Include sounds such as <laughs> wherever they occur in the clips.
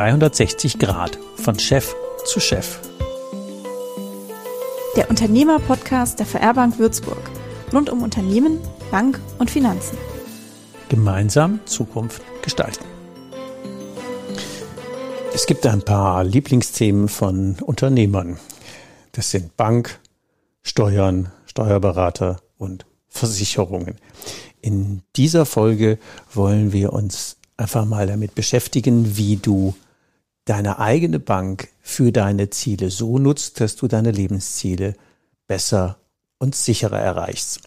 360 Grad von Chef zu Chef. Der Unternehmer-Podcast der VR Bank Würzburg. Rund um Unternehmen, Bank und Finanzen. Gemeinsam Zukunft gestalten. Es gibt ein paar Lieblingsthemen von Unternehmern. Das sind Bank, Steuern, Steuerberater und Versicherungen. In dieser Folge wollen wir uns einfach mal damit beschäftigen, wie du deine eigene Bank für deine Ziele so nutzt, dass du deine Lebensziele besser und sicherer erreichst.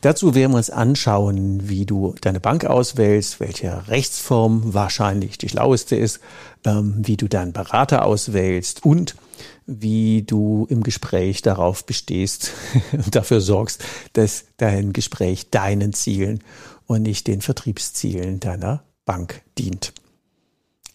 Dazu werden wir uns anschauen, wie du deine Bank auswählst, welche Rechtsform wahrscheinlich die schlaueste ist, ähm, wie du deinen Berater auswählst und wie du im Gespräch darauf bestehst <laughs> und dafür sorgst, dass dein Gespräch deinen Zielen und nicht den Vertriebszielen deiner Bank dient.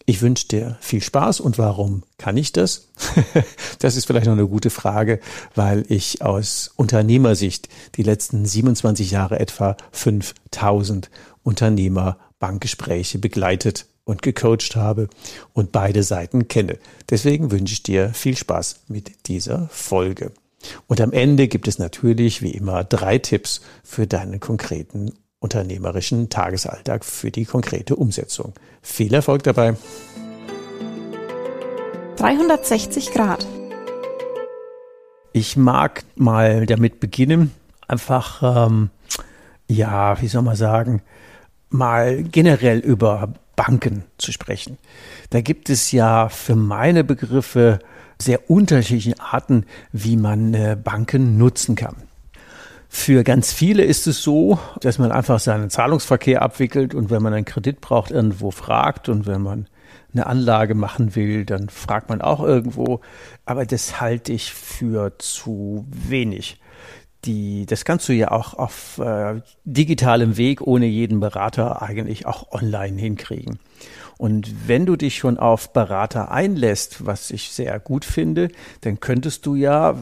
Ich wünsche dir viel Spaß und warum kann ich das? <laughs> das ist vielleicht noch eine gute Frage, weil ich aus Unternehmersicht die letzten 27 Jahre etwa 5000 Unternehmer-Bankgespräche begleitet und gecoacht habe und beide Seiten kenne. Deswegen wünsche ich dir viel Spaß mit dieser Folge. Und am Ende gibt es natürlich wie immer drei Tipps für deinen konkreten unternehmerischen Tagesalltag für die konkrete Umsetzung. Viel Erfolg dabei! 360 Grad. Ich mag mal damit beginnen, einfach, ähm, ja, wie soll man sagen, mal generell über Banken zu sprechen. Da gibt es ja für meine Begriffe sehr unterschiedliche Arten, wie man äh, Banken nutzen kann. Für ganz viele ist es so, dass man einfach seinen Zahlungsverkehr abwickelt und wenn man einen Kredit braucht, irgendwo fragt und wenn man eine Anlage machen will, dann fragt man auch irgendwo. Aber das halte ich für zu wenig. Die, das kannst du ja auch auf äh, digitalem Weg ohne jeden Berater eigentlich auch online hinkriegen. Und wenn du dich schon auf Berater einlässt, was ich sehr gut finde, dann könntest du ja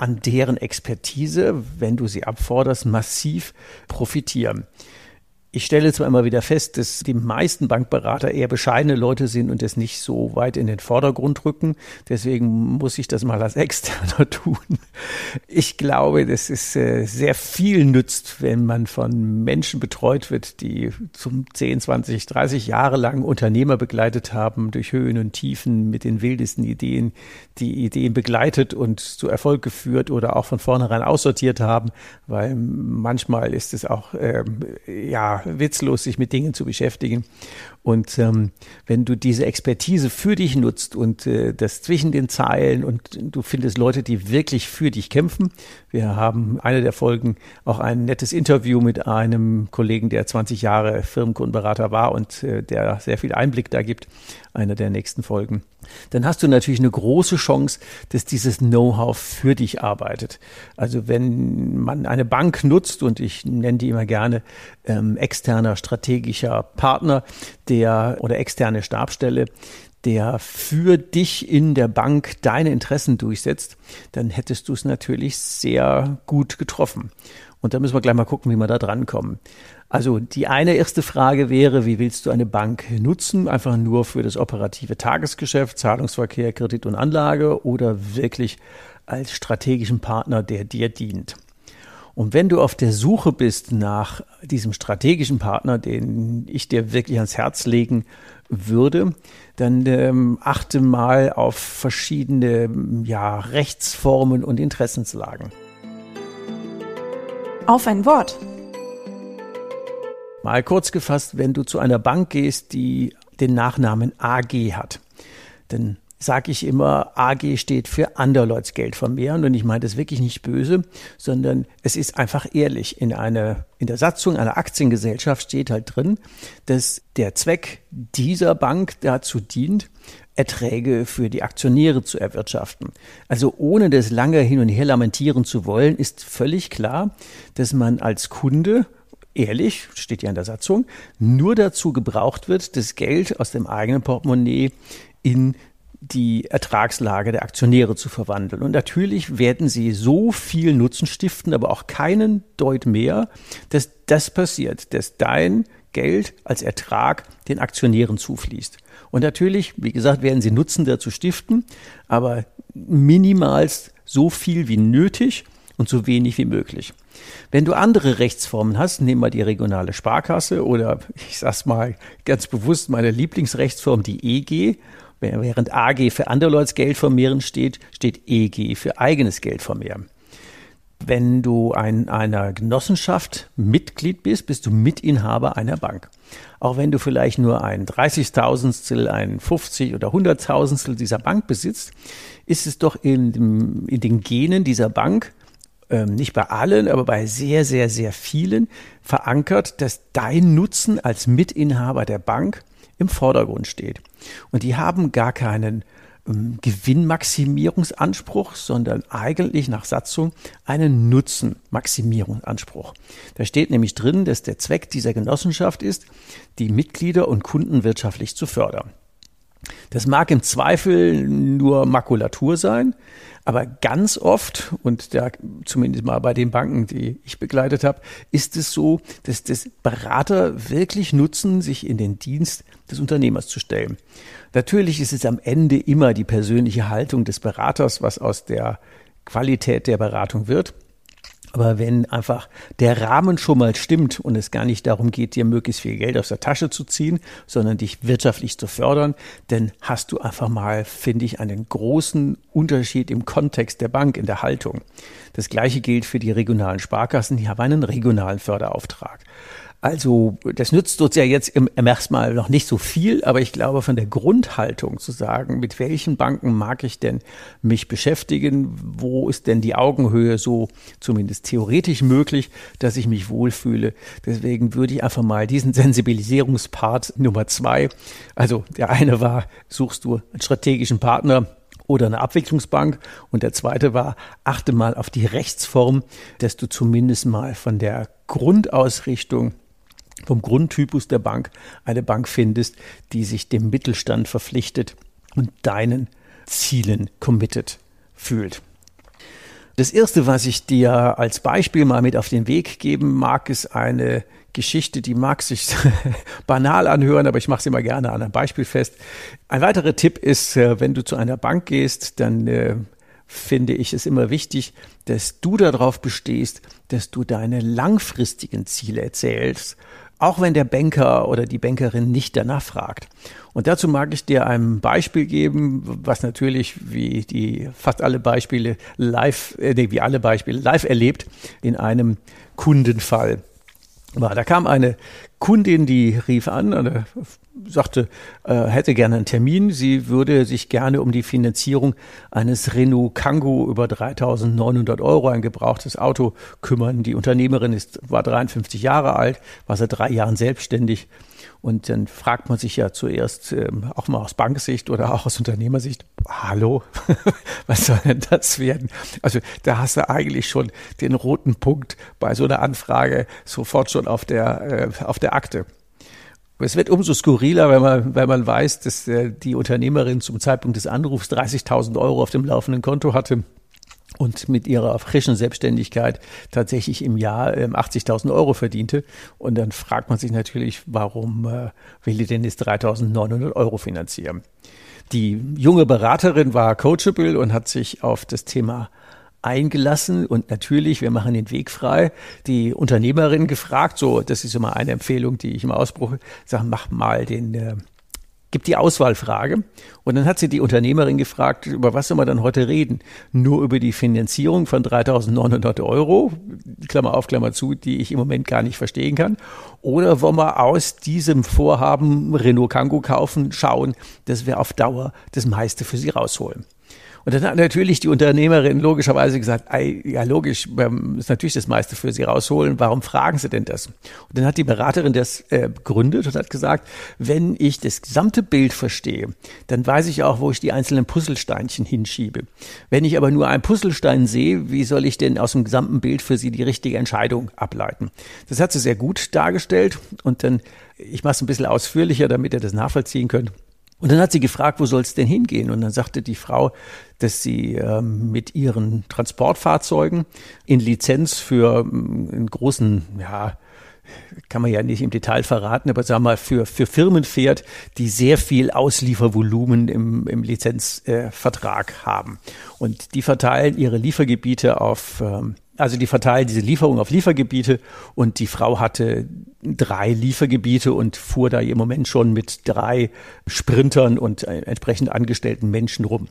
an deren Expertise, wenn du sie abforderst, massiv profitieren. Ich stelle zwar immer wieder fest, dass die meisten Bankberater eher bescheidene Leute sind und es nicht so weit in den Vordergrund rücken. Deswegen muss ich das mal als Externer <laughs> tun. Ich glaube, dass es äh, sehr viel nützt, wenn man von Menschen betreut wird, die zum 10, 20, 30 Jahre lang Unternehmer begleitet haben, durch Höhen und Tiefen mit den wildesten Ideen, die Ideen begleitet und zu Erfolg geführt oder auch von vornherein aussortiert haben, weil manchmal ist es auch, ähm, ja, witzlos, sich mit Dingen zu beschäftigen. Und ähm, wenn du diese Expertise für dich nutzt und äh, das zwischen den Zeilen und du findest Leute, die wirklich für dich kämpfen. Wir haben eine der Folgen auch ein nettes Interview mit einem Kollegen, der 20 Jahre Firmenkundenberater war und äh, der sehr viel Einblick da gibt. Einer der nächsten Folgen. Dann hast du natürlich eine große Chance, dass dieses Know-how für dich arbeitet. Also wenn man eine Bank nutzt und ich nenne die immer gerne ähm, externer strategischer Partner, der oder externe Stabstelle, der für dich in der Bank deine Interessen durchsetzt, dann hättest du es natürlich sehr gut getroffen. Und da müssen wir gleich mal gucken, wie wir da drankommen. Also die eine erste Frage wäre, wie willst du eine Bank nutzen? Einfach nur für das operative Tagesgeschäft, Zahlungsverkehr, Kredit und Anlage oder wirklich als strategischen Partner, der dir dient? Und wenn du auf der Suche bist nach diesem strategischen Partner, den ich dir wirklich ans Herz legen würde, dann ähm, achte mal auf verschiedene ja, Rechtsformen und Interessenslagen. Auf ein Wort. Mal kurz gefasst, wenn du zu einer Bank gehst, die den Nachnamen AG hat, dann sage ich immer, AG steht für Anderleuts Geld vermehren und ich meine das wirklich nicht böse, sondern es ist einfach ehrlich. In einer, in der Satzung einer Aktiengesellschaft steht halt drin, dass der Zweck dieser Bank dazu dient, Erträge für die Aktionäre zu erwirtschaften. Also ohne das lange hin und her lamentieren zu wollen, ist völlig klar, dass man als Kunde ehrlich, steht ja in der Satzung, nur dazu gebraucht wird, das Geld aus dem eigenen Portemonnaie in die Ertragslage der Aktionäre zu verwandeln. Und natürlich werden sie so viel Nutzen stiften, aber auch keinen Deut mehr, dass das passiert, dass dein Geld als Ertrag den Aktionären zufließt. Und natürlich, wie gesagt, werden sie Nutzen dazu stiften, aber minimals so viel wie nötig und so wenig wie möglich. Wenn du andere Rechtsformen hast, nehmen wir die regionale Sparkasse oder ich sag's mal ganz bewusst meine Lieblingsrechtsform, die EG, während AG für andere Leute Geld vermehren steht, steht EG für eigenes Geld vermehren. Wenn du in einer Genossenschaft Mitglied bist, bist du Mitinhaber einer Bank. Auch wenn du vielleicht nur ein 30.000stel, ein 50 oder 100.000stel dieser Bank besitzt, ist es doch in, in den Genen dieser Bank, ähm, nicht bei allen, aber bei sehr, sehr, sehr vielen verankert, dass dein Nutzen als Mitinhaber der Bank im Vordergrund steht. Und die haben gar keinen ähm, Gewinnmaximierungsanspruch, sondern eigentlich nach Satzung einen Nutzenmaximierungsanspruch. Da steht nämlich drin, dass der Zweck dieser Genossenschaft ist, die Mitglieder und Kunden wirtschaftlich zu fördern. Das mag im Zweifel nur Makulatur sein, aber ganz oft, und da zumindest mal bei den Banken, die ich begleitet habe, ist es so, dass das Berater wirklich nutzen, sich in den Dienst des Unternehmers zu stellen. Natürlich ist es am Ende immer die persönliche Haltung des Beraters, was aus der Qualität der Beratung wird. Aber wenn einfach der Rahmen schon mal stimmt und es gar nicht darum geht, dir möglichst viel Geld aus der Tasche zu ziehen, sondern dich wirtschaftlich zu fördern, dann hast du einfach mal, finde ich, einen großen Unterschied im Kontext der Bank, in der Haltung. Das gleiche gilt für die regionalen Sparkassen, die haben einen regionalen Förderauftrag. Also das nützt uns ja jetzt im, im erstmal noch nicht so viel, aber ich glaube von der Grundhaltung zu sagen, mit welchen Banken mag ich denn mich beschäftigen, wo ist denn die Augenhöhe so zumindest theoretisch möglich, dass ich mich wohlfühle. Deswegen würde ich einfach mal diesen Sensibilisierungspart Nummer zwei, also der eine war, suchst du einen strategischen Partner, oder eine Abwicklungsbank. Und der zweite war, achte mal auf die Rechtsform, dass du zumindest mal von der Grundausrichtung vom Grundtypus der Bank eine Bank findest, die sich dem Mittelstand verpflichtet und deinen Zielen committed fühlt. Das erste, was ich dir als Beispiel mal mit auf den Weg geben mag, ist eine Geschichte, die mag sich <laughs> banal anhören, aber ich mache sie mal gerne an einem Beispiel fest. Ein weiterer Tipp ist, äh, wenn du zu einer Bank gehst, dann äh, finde ich es immer wichtig, dass du darauf bestehst, dass du deine langfristigen Ziele erzählst auch wenn der Banker oder die Bankerin nicht danach fragt. Und dazu mag ich dir ein Beispiel geben, was natürlich wie die fast alle Beispiele live, äh, nee, wie alle Beispiele live erlebt in einem Kundenfall war. Da kam eine Kundin, die rief an und sagte, äh, hätte gerne einen Termin. Sie würde sich gerne um die Finanzierung eines Renault Kangoo über 3.900 Euro, ein gebrauchtes Auto, kümmern. Die Unternehmerin ist, war 53 Jahre alt, war seit drei Jahren selbstständig. Und dann fragt man sich ja zuerst, ähm, auch mal aus Banksicht oder auch aus Unternehmersicht, hallo, <laughs> was soll denn das werden? Also da hast du eigentlich schon den roten Punkt bei so einer Anfrage sofort schon auf der, äh, auf der Akte. Es wird umso skurriler, wenn man, wenn man weiß, dass äh, die Unternehmerin zum Zeitpunkt des Anrufs 30.000 Euro auf dem laufenden Konto hatte und mit ihrer frischen Selbstständigkeit tatsächlich im Jahr 80.000 ähm, Euro verdiente. Und dann fragt man sich natürlich, warum äh, will die denn jetzt 3.900 Euro finanzieren? Die junge Beraterin war coachable und hat sich auf das Thema eingelassen und natürlich, wir machen den Weg frei, die Unternehmerin gefragt, so, das ist immer eine Empfehlung, die ich immer ausbruche, sag, mach mal den, äh, gib die Auswahlfrage und dann hat sie die Unternehmerin gefragt, über was soll man dann heute reden? Nur über die Finanzierung von 3.900 Euro, Klammer auf, Klammer zu, die ich im Moment gar nicht verstehen kann. Oder wollen wir aus diesem Vorhaben Renault Kangoo kaufen, schauen, dass wir auf Dauer das meiste für sie rausholen? Und dann hat natürlich die Unternehmerin logischerweise gesagt, ja logisch, ist natürlich das meiste für Sie rausholen, warum fragen Sie denn das? Und dann hat die Beraterin das äh, begründet und hat gesagt, wenn ich das gesamte Bild verstehe, dann weiß ich auch, wo ich die einzelnen Puzzlesteinchen hinschiebe. Wenn ich aber nur einen Puzzlestein sehe, wie soll ich denn aus dem gesamten Bild für Sie die richtige Entscheidung ableiten? Das hat sie sehr gut dargestellt und dann, ich mache es ein bisschen ausführlicher, damit ihr das nachvollziehen könnt. Und dann hat sie gefragt, wo soll es denn hingehen? Und dann sagte die Frau, dass sie ähm, mit ihren Transportfahrzeugen in Lizenz für ähm, einen großen, ja, kann man ja nicht im Detail verraten, aber sagen wir mal, für, für Firmen fährt, die sehr viel Ausliefervolumen im, im Lizenzvertrag äh, haben. Und die verteilen ihre Liefergebiete auf, ähm, also die verteilen diese Lieferung auf Liefergebiete und die Frau hatte drei Liefergebiete und fuhr da im Moment schon mit drei Sprintern und äh, entsprechend angestellten Menschen rum.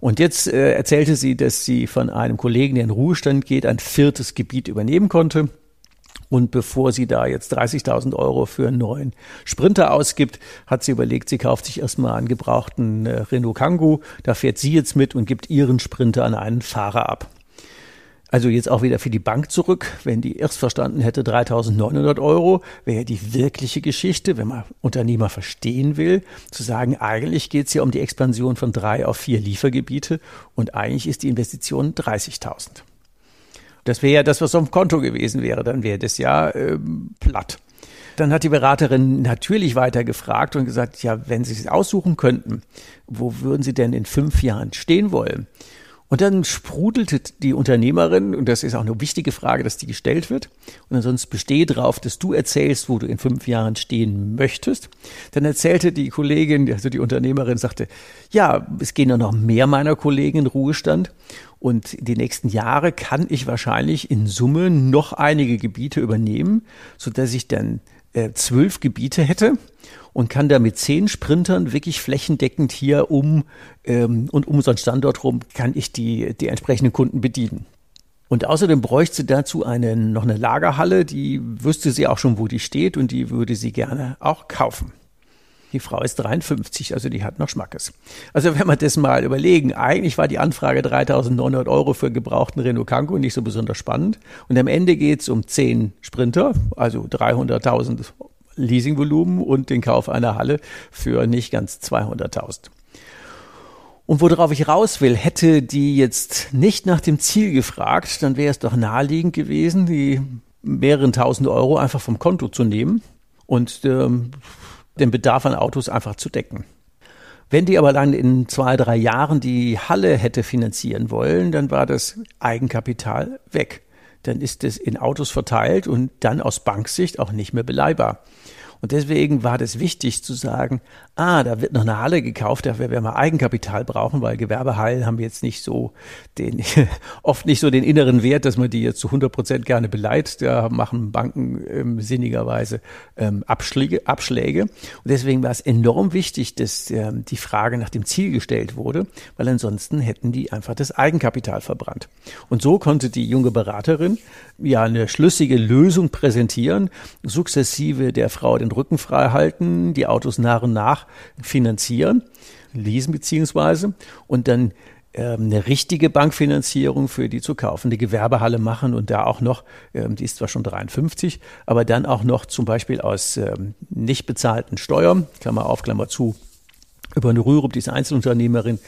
Und jetzt äh, erzählte sie, dass sie von einem Kollegen, der in Ruhestand geht, ein viertes Gebiet übernehmen konnte. Und bevor sie da jetzt 30.000 Euro für einen neuen Sprinter ausgibt, hat sie überlegt, sie kauft sich erstmal einen gebrauchten äh, Renault Kangoo. Da fährt sie jetzt mit und gibt ihren Sprinter an einen Fahrer ab. Also jetzt auch wieder für die Bank zurück. Wenn die erst verstanden hätte, 3.900 Euro wäre die wirkliche Geschichte, wenn man Unternehmer verstehen will, zu sagen, eigentlich geht es ja um die Expansion von drei auf vier Liefergebiete und eigentlich ist die Investition 30.000. Das wäre ja das, was auf dem Konto gewesen wäre. Dann wäre das ja ähm, platt. Dann hat die Beraterin natürlich weiter gefragt und gesagt, ja, wenn Sie es aussuchen könnten, wo würden Sie denn in fünf Jahren stehen wollen? Und dann sprudelte die Unternehmerin, und das ist auch eine wichtige Frage, dass die gestellt wird, und ansonsten bestehe darauf, dass du erzählst, wo du in fünf Jahren stehen möchtest. Dann erzählte die Kollegin, also die Unternehmerin, sagte, ja, es gehen ja noch mehr meiner Kollegen in Ruhestand. Und die nächsten Jahre kann ich wahrscheinlich in Summe noch einige Gebiete übernehmen, so dass ich dann äh, zwölf Gebiete hätte und kann da mit zehn Sprintern wirklich flächendeckend hier um ähm, und um unseren Standort rum kann ich die, die entsprechenden Kunden bedienen. Und außerdem bräuchte sie dazu eine, noch eine Lagerhalle, die wüsste sie auch schon, wo die steht und die würde sie gerne auch kaufen. Die Frau ist 53, also die hat noch Schmackes. Also wenn wir das mal überlegen, eigentlich war die Anfrage 3.900 Euro für gebrauchten Renault Kangoo nicht so besonders spannend. Und am Ende geht es um 10 Sprinter, also 300.000 Leasingvolumen und den Kauf einer Halle für nicht ganz 200.000. Und worauf ich raus will, hätte die jetzt nicht nach dem Ziel gefragt, dann wäre es doch naheliegend gewesen, die mehreren tausend Euro einfach vom Konto zu nehmen und ähm, den Bedarf an Autos einfach zu decken. Wenn die aber dann in zwei, drei Jahren die Halle hätte finanzieren wollen, dann war das Eigenkapital weg. Dann ist es in Autos verteilt und dann aus Banksicht auch nicht mehr beleihbar. Und deswegen war das wichtig zu sagen, ah, da wird noch eine Halle gekauft, dafür werden wir Eigenkapital brauchen, weil Gewerbehallen haben jetzt nicht so den, <laughs> oft nicht so den inneren Wert, dass man die jetzt zu 100 Prozent gerne beleiht. Da machen Banken ähm, sinnigerweise ähm, Abschläge, Abschläge. Und deswegen war es enorm wichtig, dass ähm, die Frage nach dem Ziel gestellt wurde, weil ansonsten hätten die einfach das Eigenkapital verbrannt. Und so konnte die junge Beraterin ja eine schlüssige Lösung präsentieren, sukzessive der Frau den Rücken frei halten, die Autos nach und nach finanzieren, leasen beziehungsweise und dann ähm, eine richtige Bankfinanzierung für die zu kaufende Gewerbehalle machen und da auch noch, ähm, die ist zwar schon 53, aber dann auch noch zum Beispiel aus ähm, nicht bezahlten Steuern, Klammer auf, Klammer zu, über eine Rürup, diese Einzelunternehmerin,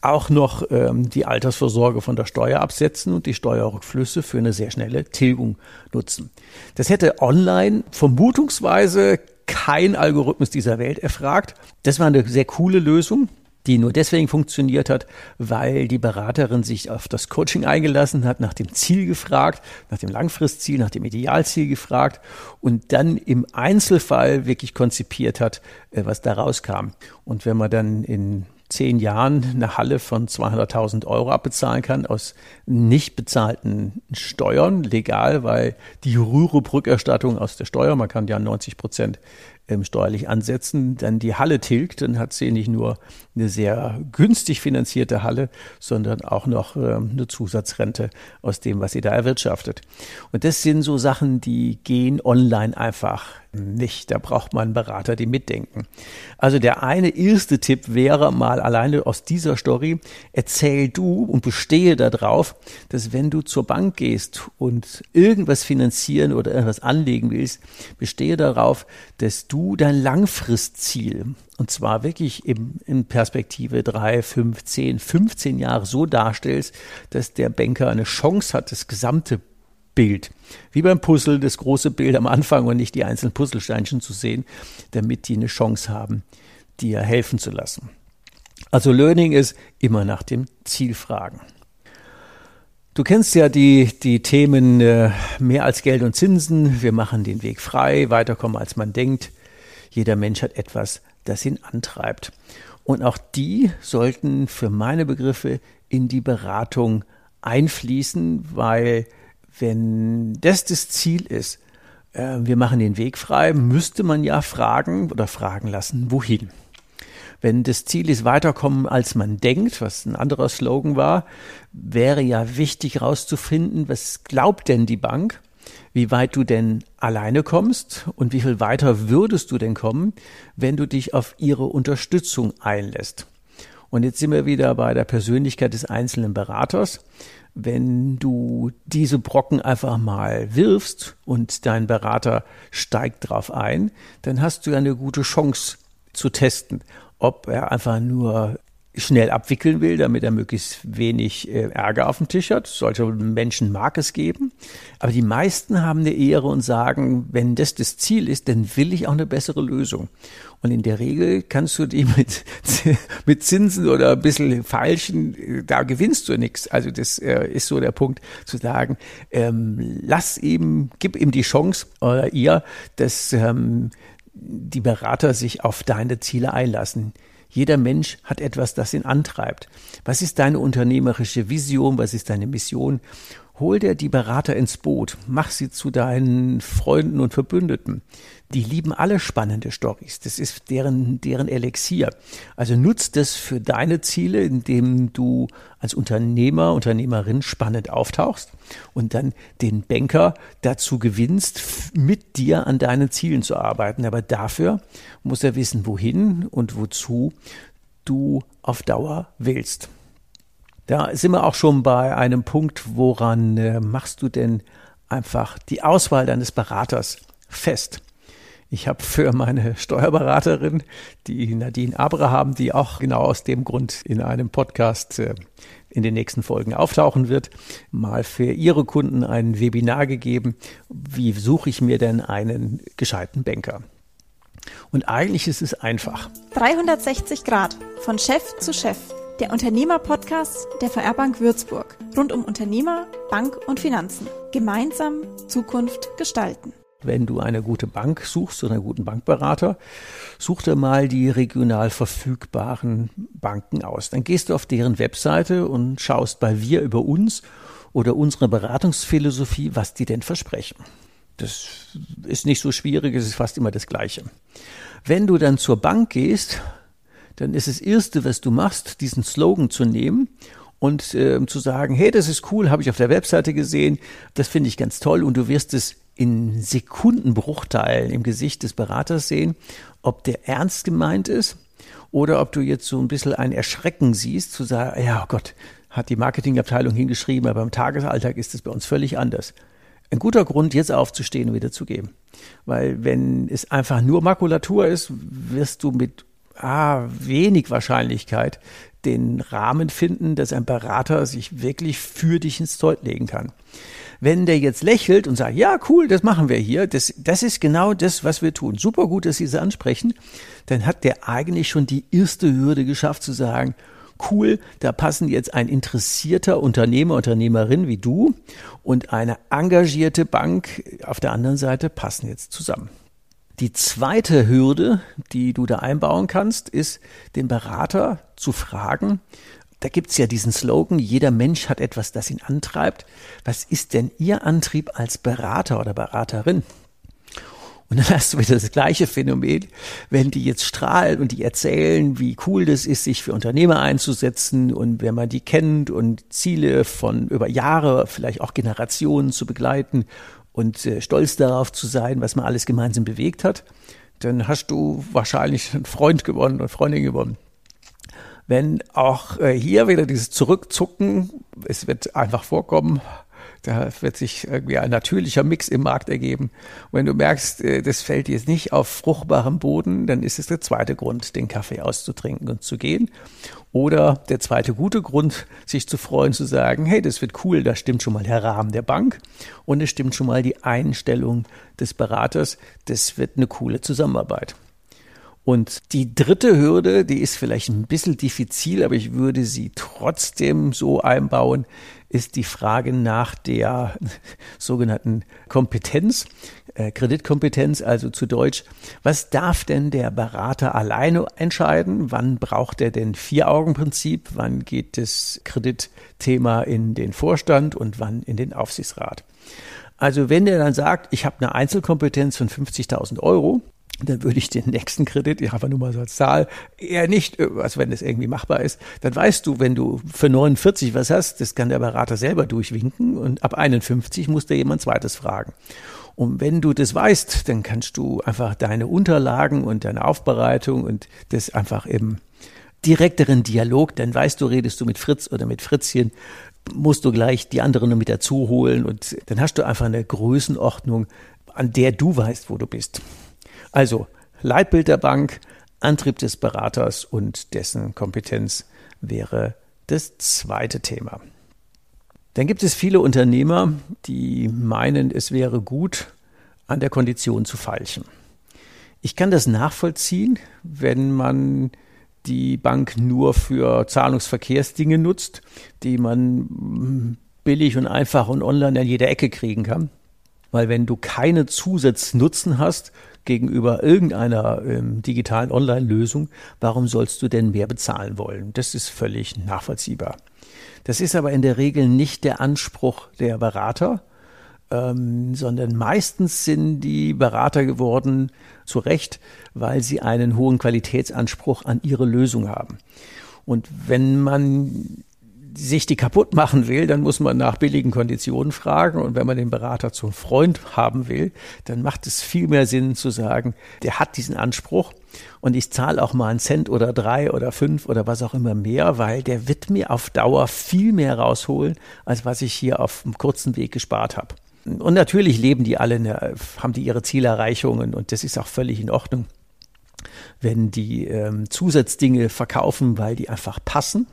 auch noch die Altersvorsorge von der Steuer absetzen und die Steuerrückflüsse für eine sehr schnelle Tilgung nutzen. Das hätte online vermutungsweise kein Algorithmus dieser Welt erfragt. Das war eine sehr coole Lösung die nur deswegen funktioniert hat, weil die Beraterin sich auf das Coaching eingelassen hat, nach dem Ziel gefragt, nach dem Langfristziel, nach dem Idealziel gefragt und dann im Einzelfall wirklich konzipiert hat, äh, was da rauskam. Und wenn man dann in zehn Jahren eine Halle von 200.000 Euro abbezahlen kann aus nicht bezahlten Steuern, legal, weil die Rürup-Rückerstattung aus der Steuer, man kann ja 90 Prozent ähm, steuerlich ansetzen, dann die Halle tilgt, dann hat sie nicht nur eine sehr günstig finanzierte Halle, sondern auch noch ähm, eine Zusatzrente aus dem, was sie da erwirtschaftet. Und das sind so Sachen, die gehen online einfach nicht. Da braucht man Berater, die mitdenken. Also der eine erste Tipp wäre mal alleine aus dieser Story, erzähl du und bestehe darauf, dass wenn du zur Bank gehst und irgendwas finanzieren oder irgendwas anlegen willst, bestehe darauf, dass du dein Langfristziel und zwar wirklich im, in Perspektive drei, fünf, zehn, 15 Jahre so darstellst, dass der Banker eine Chance hat, das gesamte Bild. Wie beim Puzzle, das große Bild am Anfang und nicht die einzelnen Puzzlesteinchen zu sehen, damit die eine Chance haben, dir helfen zu lassen. Also Learning ist immer nach dem Ziel fragen. Du kennst ja die, die Themen äh, mehr als Geld und Zinsen. Wir machen den Weg frei, weiterkommen als man denkt. Jeder Mensch hat etwas, das ihn antreibt. Und auch die sollten für meine Begriffe in die Beratung einfließen, weil wenn das das Ziel ist, äh, wir machen den Weg frei, müsste man ja fragen oder fragen lassen, wohin. Wenn das Ziel ist, weiterkommen, als man denkt, was ein anderer Slogan war, wäre ja wichtig herauszufinden, was glaubt denn die Bank, wie weit du denn alleine kommst und wie viel weiter würdest du denn kommen, wenn du dich auf ihre Unterstützung einlässt. Und jetzt sind wir wieder bei der Persönlichkeit des einzelnen Beraters. Wenn du diese Brocken einfach mal wirfst und dein Berater steigt drauf ein, dann hast du ja eine gute Chance zu testen, ob er einfach nur schnell abwickeln will, damit er möglichst wenig äh, Ärger auf dem Tisch hat. Solche Menschen mag es geben. Aber die meisten haben eine Ehre und sagen, wenn das das Ziel ist, dann will ich auch eine bessere Lösung. Und in der Regel kannst du die <laughs> mit, mit Zinsen oder ein bisschen falschen, da gewinnst du nichts. Also das äh, ist so der Punkt zu sagen, ähm, lass ihm, gib ihm die Chance oder ihr, dass ähm, die Berater sich auf deine Ziele einlassen. Jeder Mensch hat etwas, das ihn antreibt. Was ist deine unternehmerische Vision? Was ist deine Mission? Hol dir die Berater ins Boot, mach sie zu deinen Freunden und Verbündeten. Die lieben alle spannende Stories. Das ist deren, deren Elixier. Also nutzt das für deine Ziele, indem du als Unternehmer, Unternehmerin spannend auftauchst und dann den Banker dazu gewinnst, mit dir an deinen Zielen zu arbeiten. Aber dafür muss er wissen, wohin und wozu du auf Dauer willst. Da sind wir auch schon bei einem Punkt, woran äh, machst du denn einfach die Auswahl deines Beraters fest? Ich habe für meine Steuerberaterin, die Nadine Abraham, die auch genau aus dem Grund in einem Podcast äh, in den nächsten Folgen auftauchen wird, mal für ihre Kunden ein Webinar gegeben. Wie suche ich mir denn einen gescheiten Banker? Und eigentlich ist es einfach. 360 Grad von Chef zu Chef der Unternehmer-Podcast der VR Bank Würzburg. Rund um Unternehmer, Bank und Finanzen. Gemeinsam Zukunft gestalten. Wenn du eine gute Bank suchst oder einen guten Bankberater, such dir mal die regional verfügbaren Banken aus. Dann gehst du auf deren Webseite und schaust bei Wir über uns oder unsere Beratungsphilosophie, was die denn versprechen. Das ist nicht so schwierig, es ist fast immer das Gleiche. Wenn du dann zur Bank gehst, dann ist das Erste, was du machst, diesen Slogan zu nehmen und äh, zu sagen, hey, das ist cool, habe ich auf der Webseite gesehen, das finde ich ganz toll und du wirst es in Sekundenbruchteilen im Gesicht des Beraters sehen, ob der ernst gemeint ist oder ob du jetzt so ein bisschen ein Erschrecken siehst, zu sagen, ja oh Gott, hat die Marketingabteilung hingeschrieben, aber im Tagesalltag ist es bei uns völlig anders. Ein guter Grund, jetzt aufzustehen und wieder zu gehen. Weil wenn es einfach nur Makulatur ist, wirst du mit ah, wenig Wahrscheinlichkeit den Rahmen finden, dass ein Berater sich wirklich für dich ins Zeug legen kann. Wenn der jetzt lächelt und sagt, ja, cool, das machen wir hier, das, das ist genau das, was wir tun. Super gut, dass Sie es ansprechen. Dann hat der eigentlich schon die erste Hürde geschafft zu sagen, cool, da passen jetzt ein interessierter Unternehmer, Unternehmerin wie du und eine engagierte Bank auf der anderen Seite passen jetzt zusammen. Die zweite Hürde, die du da einbauen kannst, ist, den Berater zu fragen, da gibt's ja diesen Slogan, jeder Mensch hat etwas, das ihn antreibt. Was ist denn Ihr Antrieb als Berater oder Beraterin? Und dann hast du wieder das gleiche Phänomen, wenn die jetzt strahlen und die erzählen, wie cool das ist, sich für Unternehmer einzusetzen und wenn man die kennt und Ziele von über Jahre, vielleicht auch Generationen zu begleiten und äh, stolz darauf zu sein, was man alles gemeinsam bewegt hat, dann hast du wahrscheinlich einen Freund gewonnen und Freundin gewonnen. Wenn auch äh, hier wieder dieses Zurückzucken, es wird einfach vorkommen, da wird sich irgendwie ein natürlicher Mix im Markt ergeben. Und wenn du merkst, äh, das fällt jetzt nicht auf fruchtbarem Boden, dann ist es der zweite Grund, den Kaffee auszutrinken und zu gehen. Oder der zweite gute Grund, sich zu freuen, zu sagen, hey, das wird cool, da stimmt schon mal der Rahmen der Bank und es stimmt schon mal die Einstellung des Beraters, das wird eine coole Zusammenarbeit. Und die dritte Hürde, die ist vielleicht ein bisschen diffizil, aber ich würde sie trotzdem so einbauen, ist die Frage nach der <laughs> sogenannten Kompetenz, äh, Kreditkompetenz, also zu Deutsch. Was darf denn der Berater alleine entscheiden? Wann braucht er denn Vier-Augen-Prinzip? Wann geht das Kreditthema in den Vorstand und wann in den Aufsichtsrat? Also wenn der dann sagt, ich habe eine Einzelkompetenz von 50.000 Euro, dann würde ich den nächsten Kredit, ich habe nur mal so als Zahl, eher nicht, also wenn das irgendwie machbar ist, dann weißt du, wenn du für 49 was hast, das kann der Berater selber durchwinken und ab 51 muss der jemand zweites fragen. Und wenn du das weißt, dann kannst du einfach deine Unterlagen und deine Aufbereitung und das einfach im direkteren Dialog, dann weißt du, redest du mit Fritz oder mit Fritzchen, musst du gleich die anderen noch mit dazu holen und dann hast du einfach eine Größenordnung, an der du weißt, wo du bist. Also Leitbild der Bank, Antrieb des Beraters und dessen Kompetenz wäre das zweite Thema. Dann gibt es viele Unternehmer, die meinen, es wäre gut, an der Kondition zu feilschen. Ich kann das nachvollziehen, wenn man die Bank nur für Zahlungsverkehrsdinge nutzt, die man billig und einfach und online an jeder Ecke kriegen kann. Weil wenn du keine Zusatznutzen hast, gegenüber irgendeiner ähm, digitalen Online-Lösung, warum sollst du denn mehr bezahlen wollen? Das ist völlig nachvollziehbar. Das ist aber in der Regel nicht der Anspruch der Berater, ähm, sondern meistens sind die Berater geworden, zu Recht, weil sie einen hohen Qualitätsanspruch an ihre Lösung haben. Und wenn man sich die kaputt machen will, dann muss man nach billigen Konditionen fragen. Und wenn man den Berater zum Freund haben will, dann macht es viel mehr Sinn zu sagen, der hat diesen Anspruch und ich zahle auch mal einen Cent oder drei oder fünf oder was auch immer mehr, weil der wird mir auf Dauer viel mehr rausholen, als was ich hier auf einem kurzen Weg gespart habe. Und natürlich leben die alle, haben die ihre Zielerreichungen und das ist auch völlig in Ordnung wenn die ähm, Zusatzdinge verkaufen, weil die einfach passen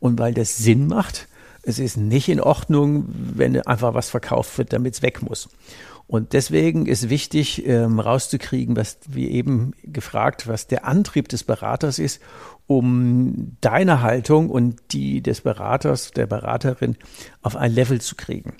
und weil das Sinn macht. Es ist nicht in Ordnung, wenn einfach was verkauft wird, damit es weg muss. Und deswegen ist wichtig, ähm, rauszukriegen, was wie eben gefragt, was der Antrieb des Beraters ist, um deine Haltung und die des Beraters, der Beraterin auf ein Level zu kriegen.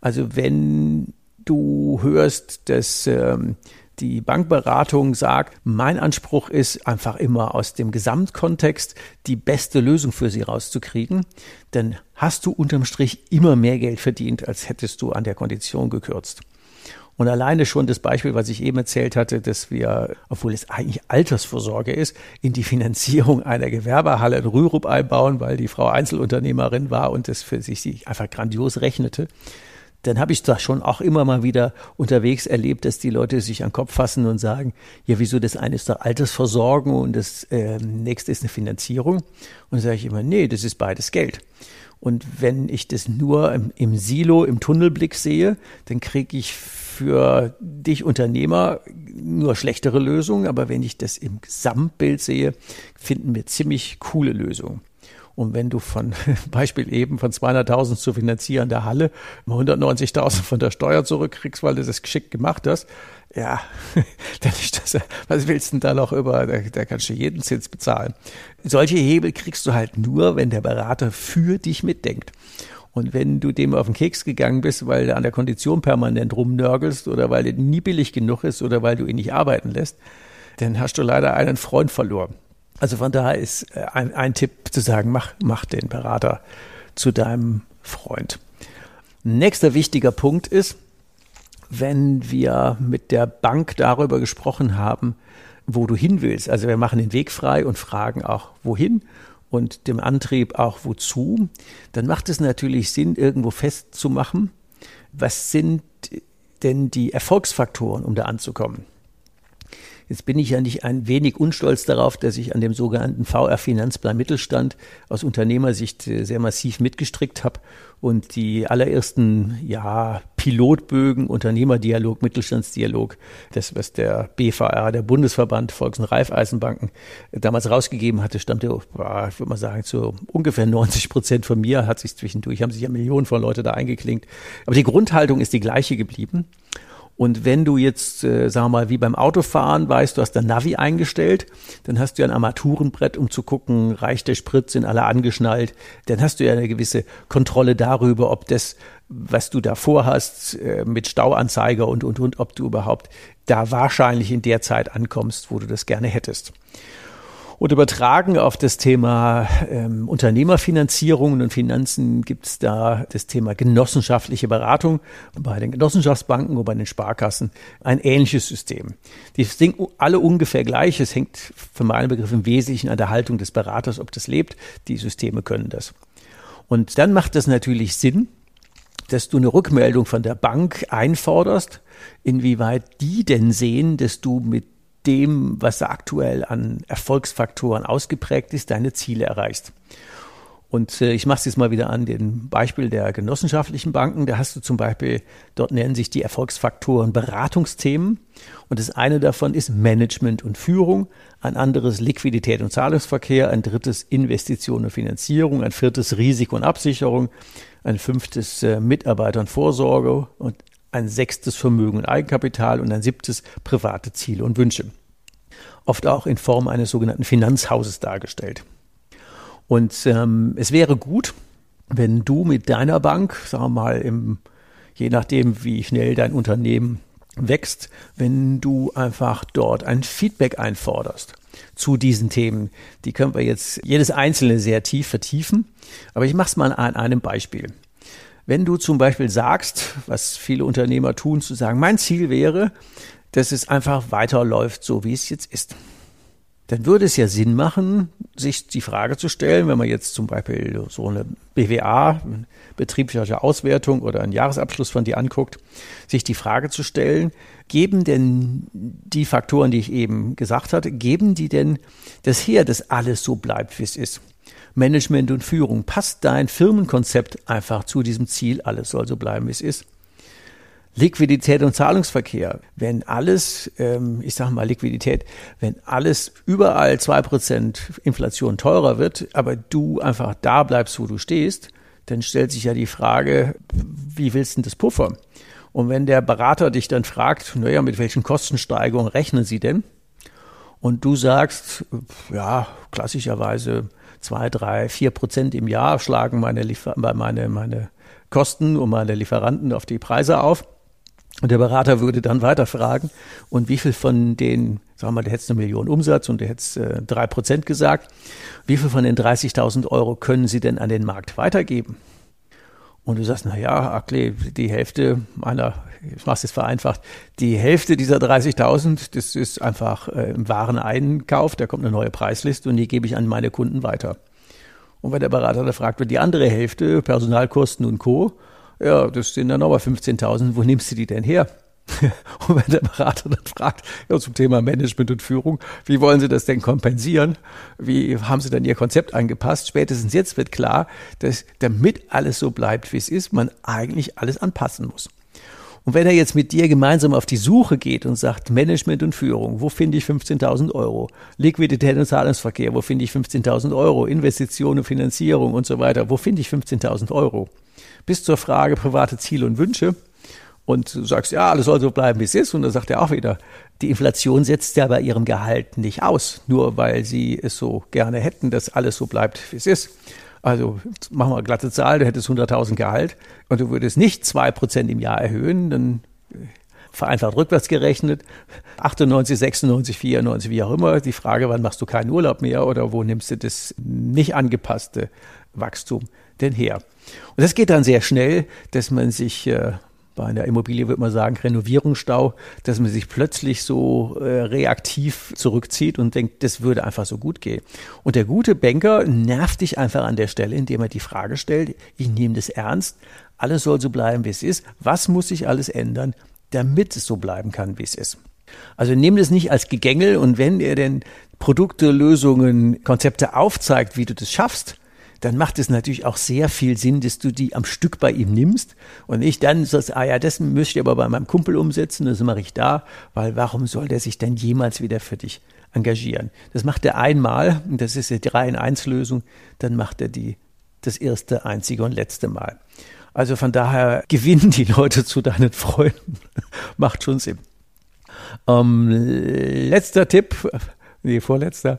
Also wenn du hörst, dass ähm, die Bankberatung sagt, mein Anspruch ist einfach immer aus dem Gesamtkontext die beste Lösung für sie rauszukriegen, dann hast du unterm Strich immer mehr Geld verdient, als hättest du an der Kondition gekürzt. Und alleine schon das Beispiel, was ich eben erzählt hatte, dass wir, obwohl es eigentlich Altersvorsorge ist, in die Finanzierung einer Gewerbehalle in Rürup einbauen, weil die Frau Einzelunternehmerin war und das für sich einfach grandios rechnete dann habe ich da schon auch immer mal wieder unterwegs erlebt, dass die Leute sich an den Kopf fassen und sagen, ja, wieso das eine ist doch Altersversorgung und das äh, nächste ist eine Finanzierung. Und dann sage ich immer, nee, das ist beides Geld. Und wenn ich das nur im, im Silo, im Tunnelblick sehe, dann kriege ich für dich Unternehmer nur schlechtere Lösungen. Aber wenn ich das im Gesamtbild sehe, finden wir ziemlich coole Lösungen. Und wenn du von, <laughs> Beispiel eben, von 200.000 zu finanzieren der Halle 190.000 von der Steuer zurückkriegst, weil du das geschickt gemacht hast, ja, <laughs> dann ist das, was willst du denn da noch über, da, da kannst du jeden Zins bezahlen. Solche Hebel kriegst du halt nur, wenn der Berater für dich mitdenkt. Und wenn du dem auf den Keks gegangen bist, weil du an der Kondition permanent rumnörgelst oder weil der nie billig genug ist oder weil du ihn nicht arbeiten lässt, dann hast du leider einen Freund verloren. Also von daher ist äh, ein, ein Tipp zu sagen, mach, mach den Berater zu deinem Freund. Nächster wichtiger Punkt ist, wenn wir mit der Bank darüber gesprochen haben, wo du hin willst. Also wir machen den Weg frei und fragen auch, wohin und dem Antrieb auch wozu. Dann macht es natürlich Sinn, irgendwo festzumachen, was sind denn die Erfolgsfaktoren, um da anzukommen. Jetzt bin ich ja nicht ein wenig unstolz darauf, dass ich an dem sogenannten VR Finanzplan Mittelstand aus Unternehmersicht äh, sehr massiv mitgestrickt habe und die allerersten ja, Pilotbögen, Unternehmerdialog, Mittelstandsdialog, das, was der BVR, der Bundesverband Volks- und Raiffeisenbanken, äh, damals rausgegeben hatte, stammte, ich würde mal sagen, zu ungefähr 90 Prozent von mir, hat sich zwischendurch, haben sich ja Millionen von Leute da eingeklinkt. Aber die Grundhaltung ist die gleiche geblieben. Und wenn du jetzt, äh, sagen wir mal, wie beim Autofahren weißt, du hast dein Navi eingestellt, dann hast du ja ein Armaturenbrett, um zu gucken, reicht der Sprit, sind alle angeschnallt. Dann hast du ja eine gewisse Kontrolle darüber, ob das, was du da vorhast, äh, mit Stauanzeiger und, und, und, ob du überhaupt da wahrscheinlich in der Zeit ankommst, wo du das gerne hättest. Und übertragen auf das Thema ähm, Unternehmerfinanzierungen und Finanzen gibt es da das Thema genossenschaftliche Beratung bei den Genossenschaftsbanken und bei den Sparkassen ein ähnliches System. Die sind alle ungefähr gleich. Es hängt für meinen Begriff im Wesentlichen an der Haltung des Beraters, ob das lebt. Die Systeme können das. Und dann macht es natürlich Sinn, dass du eine Rückmeldung von der Bank einforderst, inwieweit die denn sehen, dass du mit dem, was da aktuell an Erfolgsfaktoren ausgeprägt ist, deine Ziele erreichst. Und äh, ich mache es jetzt mal wieder an dem Beispiel der genossenschaftlichen Banken. Da hast du zum Beispiel, dort nennen sich die Erfolgsfaktoren Beratungsthemen. Und das eine davon ist Management und Führung, ein anderes Liquidität und Zahlungsverkehr, ein drittes Investition und Finanzierung, ein viertes Risiko und Absicherung, ein fünftes äh, Mitarbeiter und Vorsorge und ein sechstes Vermögen und Eigenkapital und ein siebtes private Ziele und Wünsche. Oft auch in Form eines sogenannten Finanzhauses dargestellt. Und ähm, es wäre gut, wenn du mit deiner Bank, sagen wir mal, im, je nachdem, wie schnell dein Unternehmen wächst, wenn du einfach dort ein Feedback einforderst zu diesen Themen. Die können wir jetzt jedes einzelne sehr tief vertiefen, aber ich mache es mal an einem Beispiel. Wenn du zum Beispiel sagst, was viele Unternehmer tun, zu sagen, mein Ziel wäre, dass es einfach weiterläuft, so wie es jetzt ist. Dann würde es ja Sinn machen, sich die Frage zu stellen, wenn man jetzt zum Beispiel so eine BWA, betriebliche Auswertung oder einen Jahresabschluss von dir anguckt, sich die Frage zu stellen, geben denn die Faktoren, die ich eben gesagt hatte, geben die denn das her, dass alles so bleibt, wie es ist? Management und Führung. Passt dein Firmenkonzept einfach zu diesem Ziel? Alles soll so bleiben, wie es ist. Liquidität und Zahlungsverkehr. Wenn alles, ähm, ich sage mal Liquidität, wenn alles überall zwei Prozent Inflation teurer wird, aber du einfach da bleibst, wo du stehst, dann stellt sich ja die Frage, wie willst du das puffern? Und wenn der Berater dich dann fragt, naja, mit welchen Kostensteigerungen rechnen Sie denn? Und du sagst, ja, klassischerweise zwei, drei, vier Prozent im Jahr schlagen meine, Liefer meine, meine Kosten und meine Lieferanten auf die Preise auf. Und der Berater würde dann weiter fragen, und wie viel von den, sagen wir mal, der hätte eine Million Umsatz und der hätte äh, drei Prozent gesagt, wie viel von den 30.000 Euro können Sie denn an den Markt weitergeben? Und du sagst, na ja, Akle, die Hälfte meiner, ich mach's jetzt vereinfacht, die Hälfte dieser 30.000, das ist einfach äh, im Wareneinkauf, da kommt eine neue Preisliste und die gebe ich an meine Kunden weiter. Und wenn der Berater da fragt, wird die andere Hälfte, Personalkosten und Co., ja, das sind dann nochmal 15.000, wo nimmst du die denn her? <laughs> Und wenn der Berater dann fragt, ja, zum Thema Management und Führung, wie wollen Sie das denn kompensieren? Wie haben Sie dann Ihr Konzept angepasst? Spätestens jetzt wird klar, dass damit alles so bleibt, wie es ist, man eigentlich alles anpassen muss. Und wenn er jetzt mit dir gemeinsam auf die Suche geht und sagt, Management und Führung, wo finde ich 15.000 Euro? Liquidität und Zahlungsverkehr, wo finde ich 15.000 Euro? Investitionen, Finanzierung und so weiter, wo finde ich 15.000 Euro? Bis zur Frage private Ziele und Wünsche, und du sagst, ja, alles soll so bleiben, wie es ist. Und dann sagt er auch wieder, die Inflation setzt ja bei ihrem Gehalt nicht aus, nur weil sie es so gerne hätten, dass alles so bleibt, wie es ist. Also machen wir eine glatte Zahl, du hättest 100.000 Gehalt und du würdest nicht zwei Prozent im Jahr erhöhen, dann äh, vereinfacht rückwärts gerechnet, 98, 96, 94, wie auch immer. Die Frage, wann machst du keinen Urlaub mehr oder wo nimmst du das nicht angepasste Wachstum denn her? Und das geht dann sehr schnell, dass man sich äh, bei einer Immobilie würde man sagen Renovierungsstau, dass man sich plötzlich so äh, reaktiv zurückzieht und denkt, das würde einfach so gut gehen. Und der gute Banker nervt dich einfach an der Stelle, indem er die Frage stellt, ich nehme das ernst, alles soll so bleiben, wie es ist, was muss sich alles ändern, damit es so bleiben kann, wie es ist. Also nehmt es nicht als Gegängel und wenn er denn Produkte, Lösungen, Konzepte aufzeigt, wie du das schaffst, dann macht es natürlich auch sehr viel Sinn, dass du die am Stück bei ihm nimmst und nicht dann sagst, ah ja, das müsste ich aber bei meinem Kumpel umsetzen, das mache ich da, weil warum soll der sich dann jemals wieder für dich engagieren? Das macht er einmal, und das ist die 3 in 1 Lösung, dann macht er die das erste, einzige und letzte Mal. Also von daher <laughs> gewinnen die Leute zu deinen Freunden. <laughs> Macht schon Sinn. Ähm, letzter Tipp, nee, vorletzter.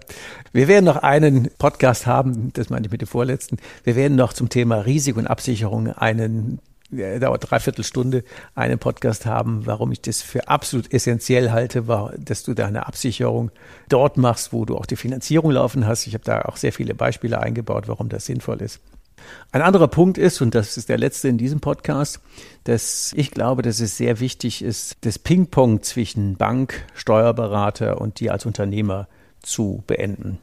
Wir werden noch einen Podcast haben, das meine ich mit dem vorletzten. Wir werden noch zum Thema Risiko und Absicherung einen dauert dreiviertel Stunde, einen Podcast haben, warum ich das für absolut essentiell halte, war, dass du deine Absicherung dort machst, wo du auch die Finanzierung laufen hast. Ich habe da auch sehr viele Beispiele eingebaut, warum das sinnvoll ist. Ein anderer Punkt ist, und das ist der letzte in diesem Podcast, dass ich glaube, dass es sehr wichtig ist, das Ping-Pong zwischen Bank, Steuerberater und dir als Unternehmer zu beenden.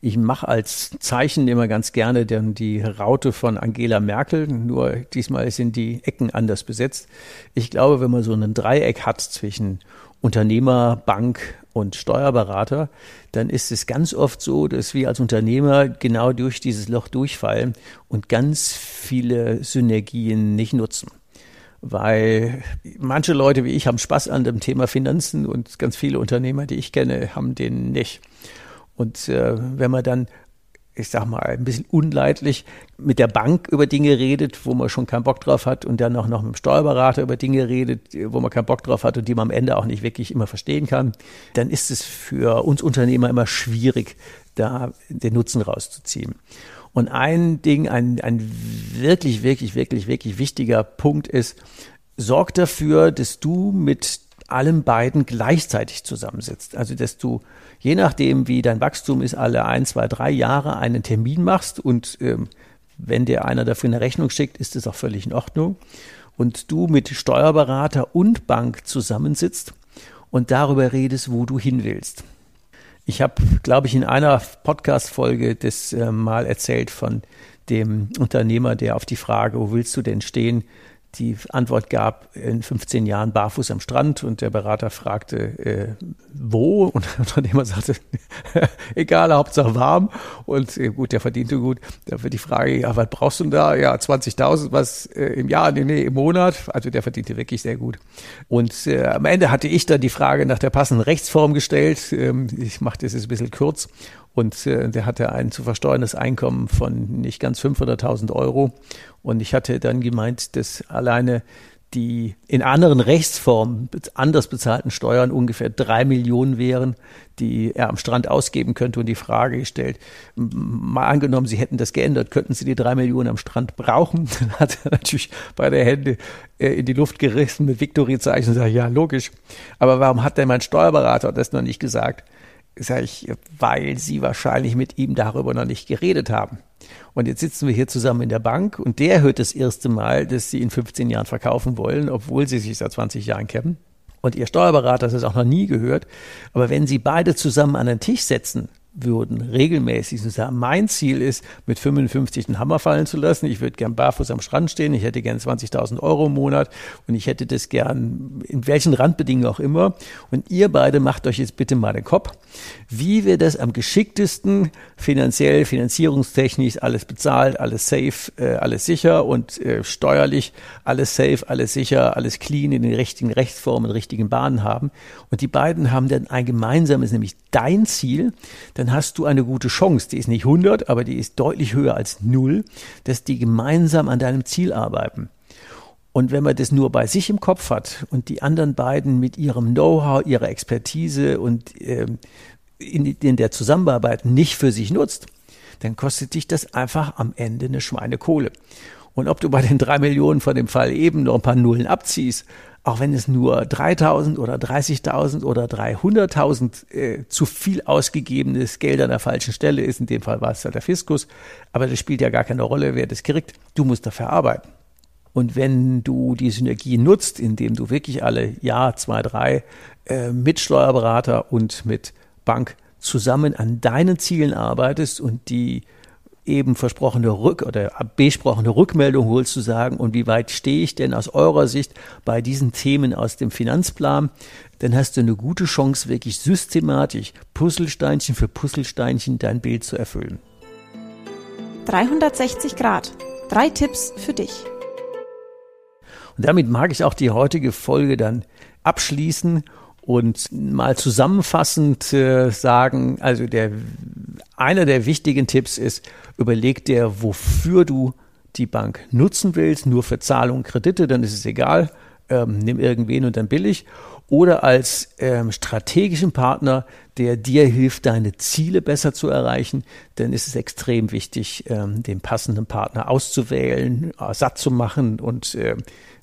Ich mache als Zeichen immer ganz gerne dann die Raute von Angela Merkel, nur diesmal sind die Ecken anders besetzt. Ich glaube, wenn man so ein Dreieck hat zwischen Unternehmer, Bank und Steuerberater, dann ist es ganz oft so, dass wir als Unternehmer genau durch dieses Loch durchfallen und ganz viele Synergien nicht nutzen weil manche Leute wie ich haben Spaß an dem Thema Finanzen und ganz viele Unternehmer, die ich kenne, haben den nicht. Und äh, wenn man dann, ich sag mal, ein bisschen unleidlich mit der Bank über Dinge redet, wo man schon keinen Bock drauf hat und dann auch noch mit dem Steuerberater über Dinge redet, wo man keinen Bock drauf hat und die man am Ende auch nicht wirklich immer verstehen kann, dann ist es für uns Unternehmer immer schwierig, da den Nutzen rauszuziehen. Und ein Ding, ein, ein wirklich, wirklich, wirklich, wirklich wichtiger Punkt ist, sorg dafür, dass du mit allen beiden gleichzeitig zusammensitzt. Also, dass du je nachdem, wie dein Wachstum ist, alle ein, zwei, drei Jahre einen Termin machst und ähm, wenn dir einer dafür eine Rechnung schickt, ist es auch völlig in Ordnung. Und du mit Steuerberater und Bank zusammensitzt und darüber redest, wo du hin willst. Ich habe, glaube ich, in einer Podcast-Folge das äh, mal erzählt von dem Unternehmer, der auf die Frage, wo willst du denn stehen, die Antwort gab, in 15 Jahren barfuß am Strand und der Berater fragte, äh, wo? Und <laughs> der Unternehmer sagte, <laughs> egal, Hauptsache warm. Und äh, gut, der verdiente gut. Dafür die Frage, ja, was brauchst du denn da? Ja, 20.000, was äh, im Jahr? Nee, nee, im Monat. Also der verdiente wirklich sehr gut. Und äh, am Ende hatte ich dann die Frage nach der passenden Rechtsform gestellt. Ähm, ich mache das jetzt ein bisschen kurz. Und äh, der hatte ein zu versteuerndes Einkommen von nicht ganz 500.000 Euro. Und ich hatte dann gemeint, dass alleine die in anderen Rechtsformen anders bezahlten Steuern ungefähr drei Millionen wären, die er am Strand ausgeben könnte und die Frage gestellt, mal angenommen, Sie hätten das geändert, könnten Sie die drei Millionen am Strand brauchen? <laughs> Dann hat er natürlich beide Hände äh, in die Luft gerissen mit Viktoriezeichen und sagt, ja, logisch. Aber warum hat denn mein Steuerberater das noch nicht gesagt? Sag ich, weil Sie wahrscheinlich mit ihm darüber noch nicht geredet haben. Und jetzt sitzen wir hier zusammen in der Bank und der hört das erste Mal, dass Sie in 15 Jahren verkaufen wollen, obwohl Sie sich seit 20 Jahren kennen. Und Ihr Steuerberater hat das auch noch nie gehört. Aber wenn Sie beide zusammen an den Tisch setzen würden, regelmäßig und sagen, mein Ziel ist, mit 55 den Hammer fallen zu lassen. Ich würde gern barfuß am Strand stehen. Ich hätte gern 20.000 Euro im Monat und ich hätte das gern in welchen Randbedingungen auch immer. Und ihr beide macht euch jetzt bitte mal den Kopf, wie wir das am geschicktesten finanziell, finanzierungstechnisch alles bezahlt, alles safe, äh, alles sicher und äh, steuerlich alles safe, alles sicher, alles clean in den richtigen Rechtsformen, richtigen Bahnen haben. Und die beiden haben dann ein gemeinsames, nämlich dein Ziel, dann hast du eine gute Chance. Die ist nicht 100, aber die ist deutlich höher als 0, dass die gemeinsam an deinem Ziel arbeiten. Und wenn man das nur bei sich im Kopf hat und die anderen beiden mit ihrem Know-how, ihrer Expertise und äh, in, in der Zusammenarbeit nicht für sich nutzt, dann kostet dich das einfach am Ende eine Schweinekohle. Und ob du bei den drei Millionen von dem Fall eben noch ein paar Nullen abziehst auch wenn es nur 3.000 oder 30.000 oder 300.000 äh, zu viel ausgegebenes Geld an der falschen Stelle ist, in dem Fall war es halt der Fiskus, aber das spielt ja gar keine Rolle, wer das kriegt, du musst dafür arbeiten. Und wenn du die Synergie nutzt, indem du wirklich alle Jahr, zwei, drei äh, mit Steuerberater und mit Bank zusammen an deinen Zielen arbeitest und die eben versprochene Rück- oder besprochene Rückmeldung holst zu sagen, und wie weit stehe ich denn aus eurer Sicht bei diesen Themen aus dem Finanzplan, dann hast du eine gute Chance, wirklich systematisch Puzzlesteinchen für Puzzlesteinchen dein Bild zu erfüllen. 360 Grad. Drei Tipps für dich. Und damit mag ich auch die heutige Folge dann abschließen und mal zusammenfassend äh, sagen, also der einer der wichtigen Tipps ist, überleg dir, wofür du die Bank nutzen willst, nur für Zahlungen, Kredite, dann ist es egal, ähm, nimm irgendwen und dann billig. Oder als ähm, strategischen Partner, der dir hilft, deine Ziele besser zu erreichen, dann ist es extrem wichtig, ähm, den passenden Partner auszuwählen, äh, satt zu machen und äh,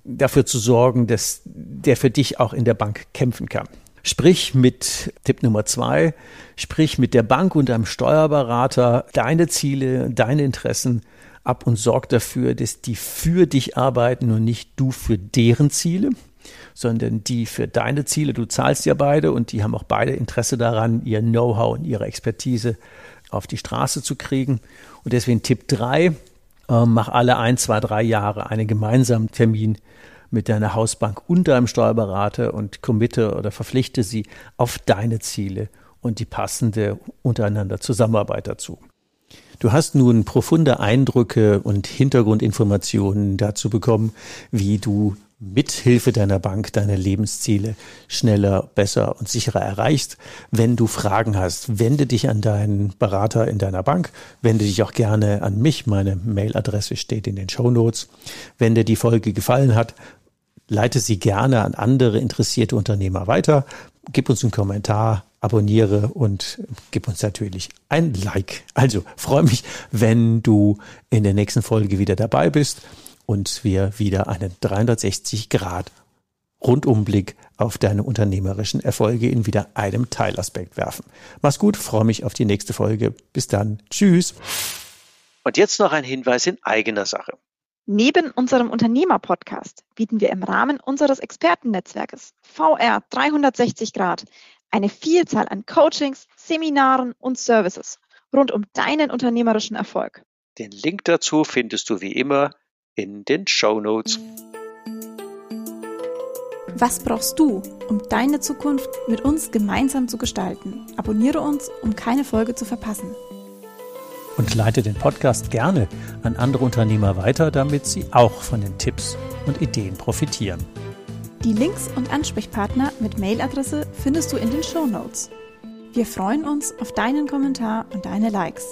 dafür zu sorgen, dass der für dich auch in der Bank kämpfen kann. Sprich mit Tipp Nummer zwei, sprich mit der Bank und deinem Steuerberater deine Ziele, deine Interessen ab und sorg dafür, dass die für dich arbeiten und nicht du für deren Ziele, sondern die für deine Ziele. Du zahlst ja beide und die haben auch beide Interesse daran, ihr Know-how und ihre Expertise auf die Straße zu kriegen. Und deswegen Tipp drei: äh, mach alle ein, zwei, drei Jahre einen gemeinsamen Termin mit deiner Hausbank und deinem Steuerberater und committe oder verpflichte sie auf deine Ziele und die passende untereinander Zusammenarbeit dazu. Du hast nun profunde Eindrücke und Hintergrundinformationen dazu bekommen, wie du mithilfe deiner Bank deine Lebensziele schneller, besser und sicherer erreichst. Wenn du Fragen hast, wende dich an deinen Berater in deiner Bank, wende dich auch gerne an mich. Meine Mailadresse steht in den Show Notes. Wenn dir die Folge gefallen hat, leite sie gerne an andere interessierte Unternehmer weiter. Gib uns einen Kommentar, abonniere und gib uns natürlich ein Like. Also freue mich, wenn du in der nächsten Folge wieder dabei bist und wir wieder einen 360 Grad Rundumblick auf deine unternehmerischen Erfolge in wieder einem Teilaspekt werfen. Mach's gut, freue mich auf die nächste Folge. Bis dann. Tschüss. Und jetzt noch ein Hinweis in eigener Sache. Neben unserem Unternehmer-Podcast bieten wir im Rahmen unseres Expertennetzwerkes VR 360 Grad eine Vielzahl an Coachings, Seminaren und Services rund um deinen unternehmerischen Erfolg. Den Link dazu findest du wie immer in den Show Notes. Was brauchst du, um deine Zukunft mit uns gemeinsam zu gestalten? Abonniere uns, um keine Folge zu verpassen und leite den Podcast gerne an andere Unternehmer weiter, damit sie auch von den Tipps und Ideen profitieren. Die Links und Ansprechpartner mit Mailadresse findest du in den Show Notes. Wir freuen uns auf deinen Kommentar und deine Likes.